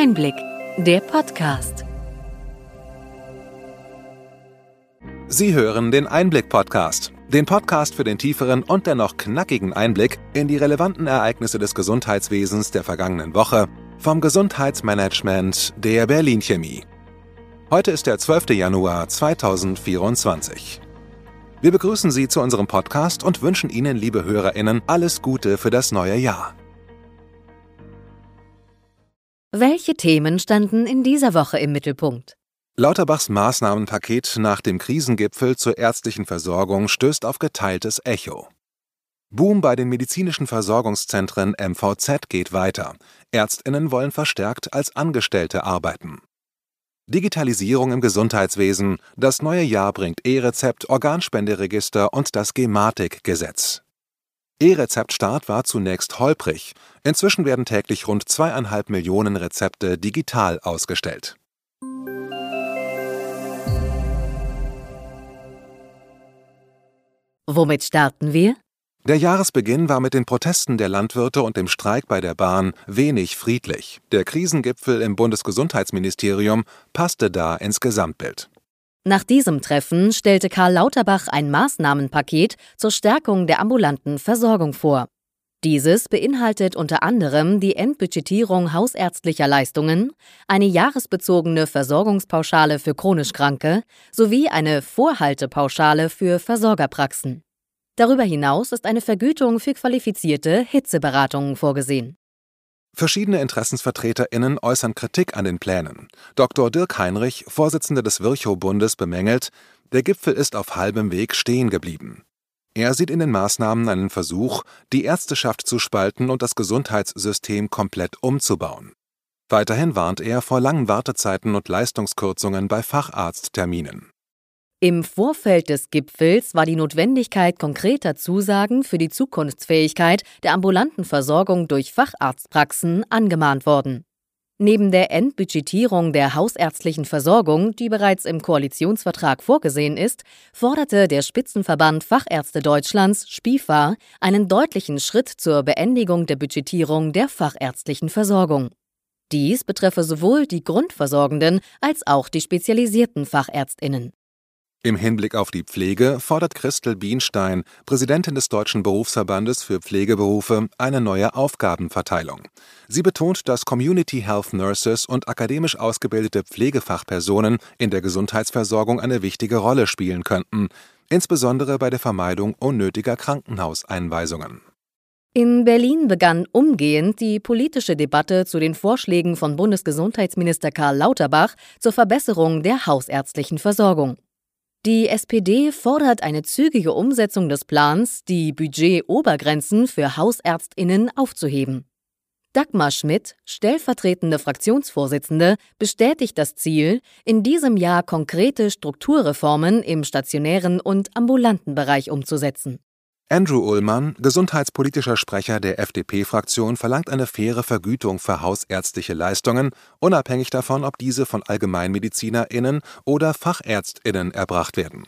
Einblick, der Podcast. Sie hören den Einblick-Podcast, den Podcast für den tieferen und dennoch knackigen Einblick in die relevanten Ereignisse des Gesundheitswesens der vergangenen Woche vom Gesundheitsmanagement der Berlin Chemie. Heute ist der 12. Januar 2024. Wir begrüßen Sie zu unserem Podcast und wünschen Ihnen, liebe HörerInnen, alles Gute für das neue Jahr. Welche Themen standen in dieser Woche im Mittelpunkt? Lauterbachs Maßnahmenpaket nach dem Krisengipfel zur ärztlichen Versorgung stößt auf geteiltes Echo. Boom bei den medizinischen Versorgungszentren MVZ geht weiter. Ärztinnen wollen verstärkt als Angestellte arbeiten. Digitalisierung im Gesundheitswesen. Das neue Jahr bringt E-Rezept, Organspenderegister und das Gematik-Gesetz. E-Rezeptstart war zunächst holprig. Inzwischen werden täglich rund zweieinhalb Millionen Rezepte digital ausgestellt. Womit starten wir? Der Jahresbeginn war mit den Protesten der Landwirte und dem Streik bei der Bahn wenig friedlich. Der Krisengipfel im Bundesgesundheitsministerium passte da ins Gesamtbild. Nach diesem Treffen stellte Karl Lauterbach ein Maßnahmenpaket zur Stärkung der ambulanten Versorgung vor. Dieses beinhaltet unter anderem die Endbudgetierung hausärztlicher Leistungen, eine jahresbezogene Versorgungspauschale für chronisch Kranke sowie eine Vorhaltepauschale für Versorgerpraxen. Darüber hinaus ist eine Vergütung für qualifizierte Hitzeberatungen vorgesehen. Verschiedene InteressensvertreterInnen äußern Kritik an den Plänen. Dr. Dirk Heinrich, Vorsitzender des Virchow-Bundes, bemängelt, der Gipfel ist auf halbem Weg stehen geblieben. Er sieht in den Maßnahmen einen Versuch, die Ärzteschaft zu spalten und das Gesundheitssystem komplett umzubauen. Weiterhin warnt er vor langen Wartezeiten und Leistungskürzungen bei Facharztterminen. Im Vorfeld des Gipfels war die Notwendigkeit konkreter Zusagen für die Zukunftsfähigkeit der ambulanten Versorgung durch Facharztpraxen angemahnt worden. Neben der Endbudgetierung der hausärztlichen Versorgung, die bereits im Koalitionsvertrag vorgesehen ist, forderte der Spitzenverband Fachärzte Deutschlands SPIFA einen deutlichen Schritt zur Beendigung der Budgetierung der fachärztlichen Versorgung. Dies betreffe sowohl die Grundversorgenden als auch die spezialisierten Fachärztinnen. Im Hinblick auf die Pflege fordert Christel Bienstein, Präsidentin des Deutschen Berufsverbandes für Pflegeberufe, eine neue Aufgabenverteilung. Sie betont, dass Community Health Nurses und akademisch ausgebildete Pflegefachpersonen in der Gesundheitsversorgung eine wichtige Rolle spielen könnten, insbesondere bei der Vermeidung unnötiger Krankenhauseinweisungen. In Berlin begann umgehend die politische Debatte zu den Vorschlägen von Bundesgesundheitsminister Karl Lauterbach zur Verbesserung der hausärztlichen Versorgung. Die SPD fordert eine zügige Umsetzung des Plans, die Budgetobergrenzen für Hausärztinnen aufzuheben. Dagmar Schmidt, stellvertretende Fraktionsvorsitzende, bestätigt das Ziel, in diesem Jahr konkrete Strukturreformen im stationären und ambulanten Bereich umzusetzen. Andrew Ullmann, gesundheitspolitischer Sprecher der FDP-Fraktion, verlangt eine faire Vergütung für hausärztliche Leistungen, unabhängig davon, ob diese von AllgemeinmedizinerInnen oder FachärztInnen erbracht werden.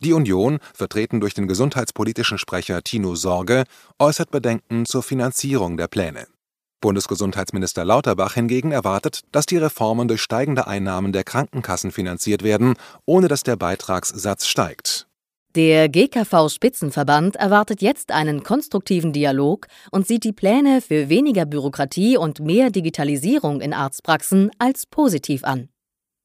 Die Union, vertreten durch den gesundheitspolitischen Sprecher Tino Sorge, äußert Bedenken zur Finanzierung der Pläne. Bundesgesundheitsminister Lauterbach hingegen erwartet, dass die Reformen durch steigende Einnahmen der Krankenkassen finanziert werden, ohne dass der Beitragssatz steigt. Der GKV-Spitzenverband erwartet jetzt einen konstruktiven Dialog und sieht die Pläne für weniger Bürokratie und mehr Digitalisierung in Arztpraxen als positiv an.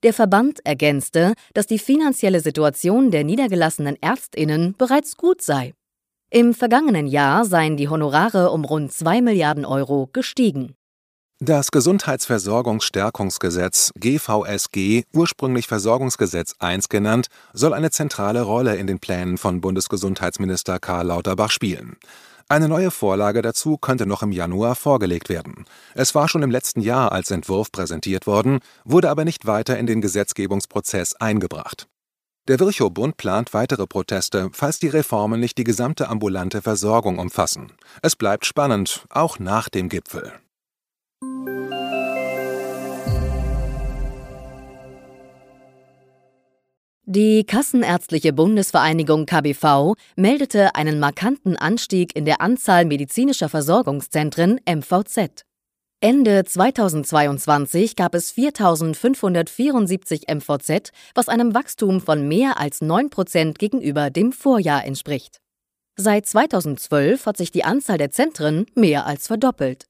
Der Verband ergänzte, dass die finanzielle Situation der niedergelassenen Ärztinnen bereits gut sei. Im vergangenen Jahr seien die Honorare um rund 2 Milliarden Euro gestiegen. Das Gesundheitsversorgungsstärkungsgesetz GVSG, ursprünglich Versorgungsgesetz I genannt, soll eine zentrale Rolle in den Plänen von Bundesgesundheitsminister Karl Lauterbach spielen. Eine neue Vorlage dazu könnte noch im Januar vorgelegt werden. Es war schon im letzten Jahr als Entwurf präsentiert worden, wurde aber nicht weiter in den Gesetzgebungsprozess eingebracht. Der Virchow-Bund plant weitere Proteste, falls die Reformen nicht die gesamte ambulante Versorgung umfassen. Es bleibt spannend, auch nach dem Gipfel. Die Kassenärztliche Bundesvereinigung KBV meldete einen markanten Anstieg in der Anzahl medizinischer Versorgungszentren MVZ. Ende 2022 gab es 4.574 MVZ, was einem Wachstum von mehr als 9 Prozent gegenüber dem Vorjahr entspricht. Seit 2012 hat sich die Anzahl der Zentren mehr als verdoppelt.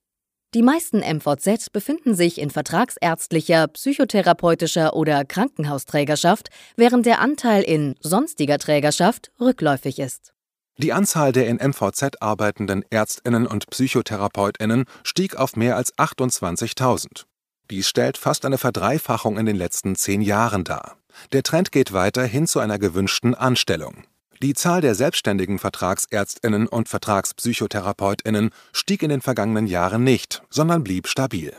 Die meisten MVZ befinden sich in vertragsärztlicher, psychotherapeutischer oder Krankenhausträgerschaft, während der Anteil in sonstiger Trägerschaft rückläufig ist. Die Anzahl der in MVZ arbeitenden Ärztinnen und Psychotherapeutinnen stieg auf mehr als 28.000. Dies stellt fast eine Verdreifachung in den letzten zehn Jahren dar. Der Trend geht weiter hin zu einer gewünschten Anstellung. Die Zahl der selbstständigen Vertragsärztinnen und Vertragspsychotherapeutinnen stieg in den vergangenen Jahren nicht, sondern blieb stabil.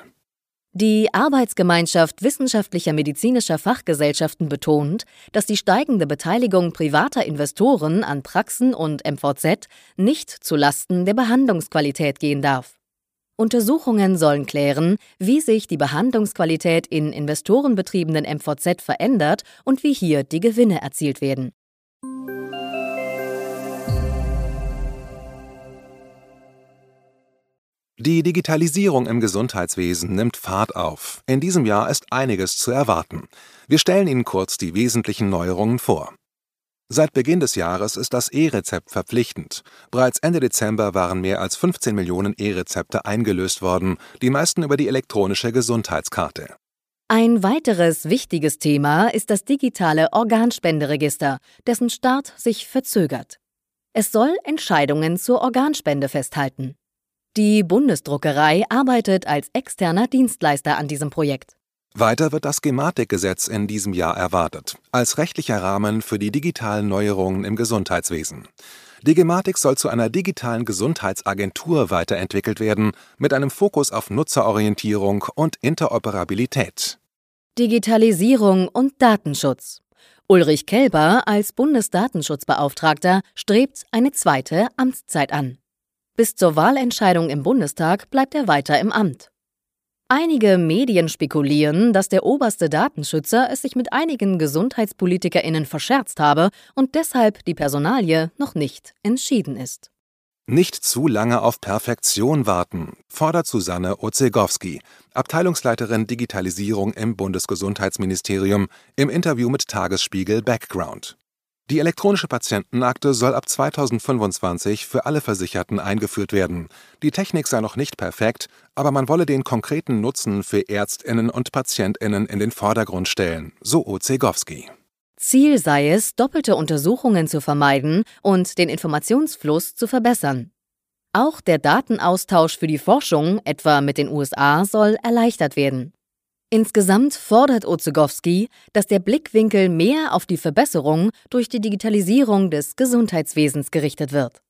Die Arbeitsgemeinschaft wissenschaftlicher medizinischer Fachgesellschaften betont, dass die steigende Beteiligung privater Investoren an Praxen und MVZ nicht zu Lasten der Behandlungsqualität gehen darf. Untersuchungen sollen klären, wie sich die Behandlungsqualität in investorenbetriebenen MVZ verändert und wie hier die Gewinne erzielt werden. Die Digitalisierung im Gesundheitswesen nimmt Fahrt auf. In diesem Jahr ist einiges zu erwarten. Wir stellen Ihnen kurz die wesentlichen Neuerungen vor. Seit Beginn des Jahres ist das E-Rezept verpflichtend. Bereits Ende Dezember waren mehr als 15 Millionen E-Rezepte eingelöst worden, die meisten über die elektronische Gesundheitskarte. Ein weiteres wichtiges Thema ist das digitale Organspenderegister, dessen Start sich verzögert. Es soll Entscheidungen zur Organspende festhalten. Die Bundesdruckerei arbeitet als externer Dienstleister an diesem Projekt. Weiter wird das Gematik-Gesetz in diesem Jahr erwartet, als rechtlicher Rahmen für die digitalen Neuerungen im Gesundheitswesen. Die Gematik soll zu einer digitalen Gesundheitsagentur weiterentwickelt werden, mit einem Fokus auf Nutzerorientierung und Interoperabilität. Digitalisierung und Datenschutz. Ulrich Kelber als Bundesdatenschutzbeauftragter strebt eine zweite Amtszeit an. Bis zur Wahlentscheidung im Bundestag bleibt er weiter im Amt. Einige Medien spekulieren, dass der oberste Datenschützer es sich mit einigen Gesundheitspolitikerinnen verscherzt habe und deshalb die Personalie noch nicht entschieden ist. Nicht zu lange auf Perfektion warten, fordert Susanne Ozegowski, Abteilungsleiterin Digitalisierung im Bundesgesundheitsministerium, im Interview mit Tagesspiegel Background. Die elektronische Patientenakte soll ab 2025 für alle Versicherten eingeführt werden. Die Technik sei noch nicht perfekt, aber man wolle den konkreten Nutzen für Ärztinnen und Patientinnen in den Vordergrund stellen, so Ozegowski. Ziel sei es, doppelte Untersuchungen zu vermeiden und den Informationsfluss zu verbessern. Auch der Datenaustausch für die Forschung, etwa mit den USA, soll erleichtert werden. Insgesamt fordert Ozegowski, dass der Blickwinkel mehr auf die Verbesserung durch die Digitalisierung des Gesundheitswesens gerichtet wird.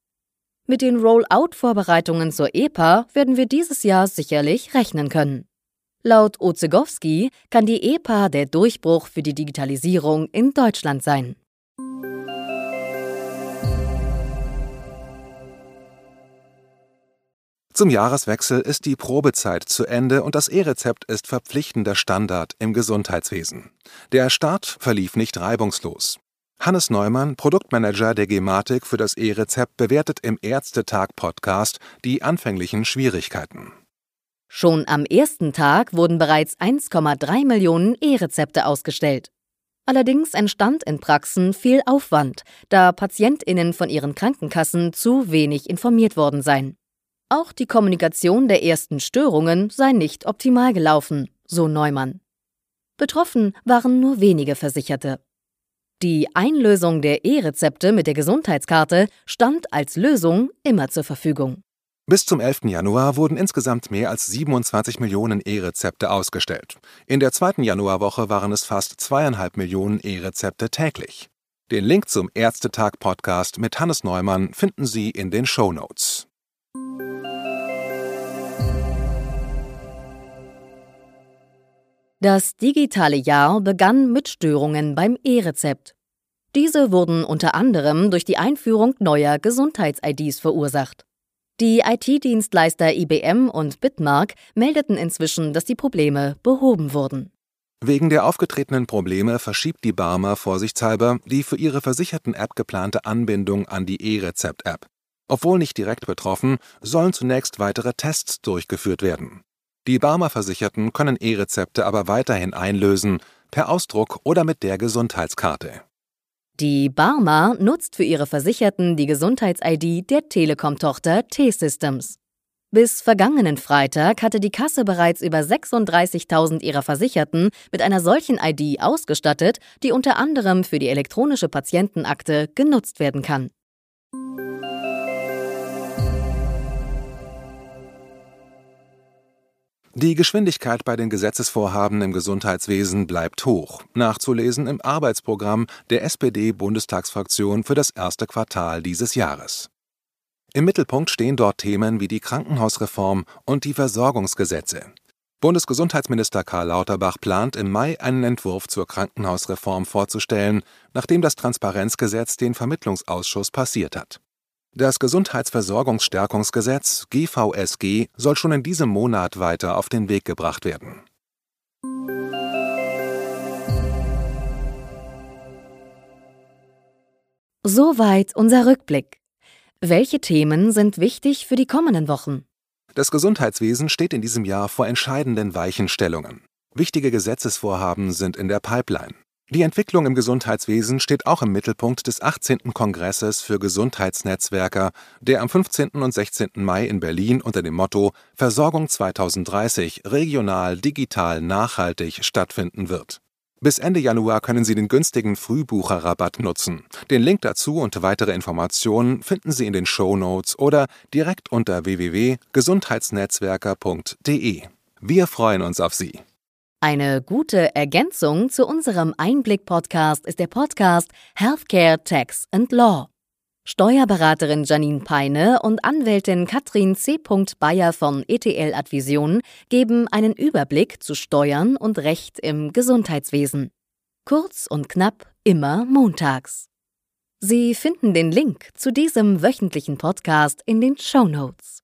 Mit den Rollout-Vorbereitungen zur EPA werden wir dieses Jahr sicherlich rechnen können. Laut Ozegowski kann die EPA der Durchbruch für die Digitalisierung in Deutschland sein. Zum Jahreswechsel ist die Probezeit zu Ende und das E-Rezept ist verpflichtender Standard im Gesundheitswesen. Der Start verlief nicht reibungslos. Hannes Neumann, Produktmanager der Gematik für das E-Rezept, bewertet im Ärztetag-Podcast die anfänglichen Schwierigkeiten. Schon am ersten Tag wurden bereits 1,3 Millionen E-Rezepte ausgestellt. Allerdings entstand in Praxen viel Aufwand, da PatientInnen von ihren Krankenkassen zu wenig informiert worden seien. Auch die Kommunikation der ersten Störungen sei nicht optimal gelaufen, so Neumann. Betroffen waren nur wenige Versicherte. Die Einlösung der E-Rezepte mit der Gesundheitskarte stand als Lösung immer zur Verfügung. Bis zum 11. Januar wurden insgesamt mehr als 27 Millionen E-Rezepte ausgestellt. In der zweiten Januarwoche waren es fast zweieinhalb Millionen E-Rezepte täglich. Den Link zum Ärztetag-Podcast mit Hannes Neumann finden Sie in den Show Notes. Das digitale Jahr begann mit Störungen beim E-Rezept. Diese wurden unter anderem durch die Einführung neuer Gesundheits-IDs verursacht. Die IT-Dienstleister IBM und Bitmark meldeten inzwischen, dass die Probleme behoben wurden. Wegen der aufgetretenen Probleme verschiebt die Barmer vorsichtshalber die für ihre Versicherten-App geplante Anbindung an die E-Rezept-App. Obwohl nicht direkt betroffen, sollen zunächst weitere Tests durchgeführt werden. Die Barmer-Versicherten können E-Rezepte aber weiterhin einlösen, per Ausdruck oder mit der Gesundheitskarte. Die Barmer nutzt für ihre Versicherten die Gesundheits-ID der Telekom-Tochter T-Systems. Bis vergangenen Freitag hatte die Kasse bereits über 36.000 ihrer Versicherten mit einer solchen ID ausgestattet, die unter anderem für die elektronische Patientenakte genutzt werden kann. Die Geschwindigkeit bei den Gesetzesvorhaben im Gesundheitswesen bleibt hoch, nachzulesen im Arbeitsprogramm der SPD-Bundestagsfraktion für das erste Quartal dieses Jahres. Im Mittelpunkt stehen dort Themen wie die Krankenhausreform und die Versorgungsgesetze. Bundesgesundheitsminister Karl Lauterbach plant im Mai einen Entwurf zur Krankenhausreform vorzustellen, nachdem das Transparenzgesetz den Vermittlungsausschuss passiert hat. Das Gesundheitsversorgungsstärkungsgesetz GVSG soll schon in diesem Monat weiter auf den Weg gebracht werden. Soweit unser Rückblick. Welche Themen sind wichtig für die kommenden Wochen? Das Gesundheitswesen steht in diesem Jahr vor entscheidenden Weichenstellungen. Wichtige Gesetzesvorhaben sind in der Pipeline. Die Entwicklung im Gesundheitswesen steht auch im Mittelpunkt des 18. Kongresses für Gesundheitsnetzwerker, der am 15. und 16. Mai in Berlin unter dem Motto Versorgung 2030 regional, digital, nachhaltig stattfinden wird. Bis Ende Januar können Sie den günstigen Frühbucherrabatt nutzen. Den Link dazu und weitere Informationen finden Sie in den Show Notes oder direkt unter www.gesundheitsnetzwerker.de. Wir freuen uns auf Sie. Eine gute Ergänzung zu unserem Einblick-Podcast ist der Podcast Healthcare, Tax and Law. Steuerberaterin Janine Peine und Anwältin Katrin C. Bayer von ETL Advision geben einen Überblick zu Steuern und Recht im Gesundheitswesen. Kurz und knapp immer montags. Sie finden den Link zu diesem wöchentlichen Podcast in den Show Notes.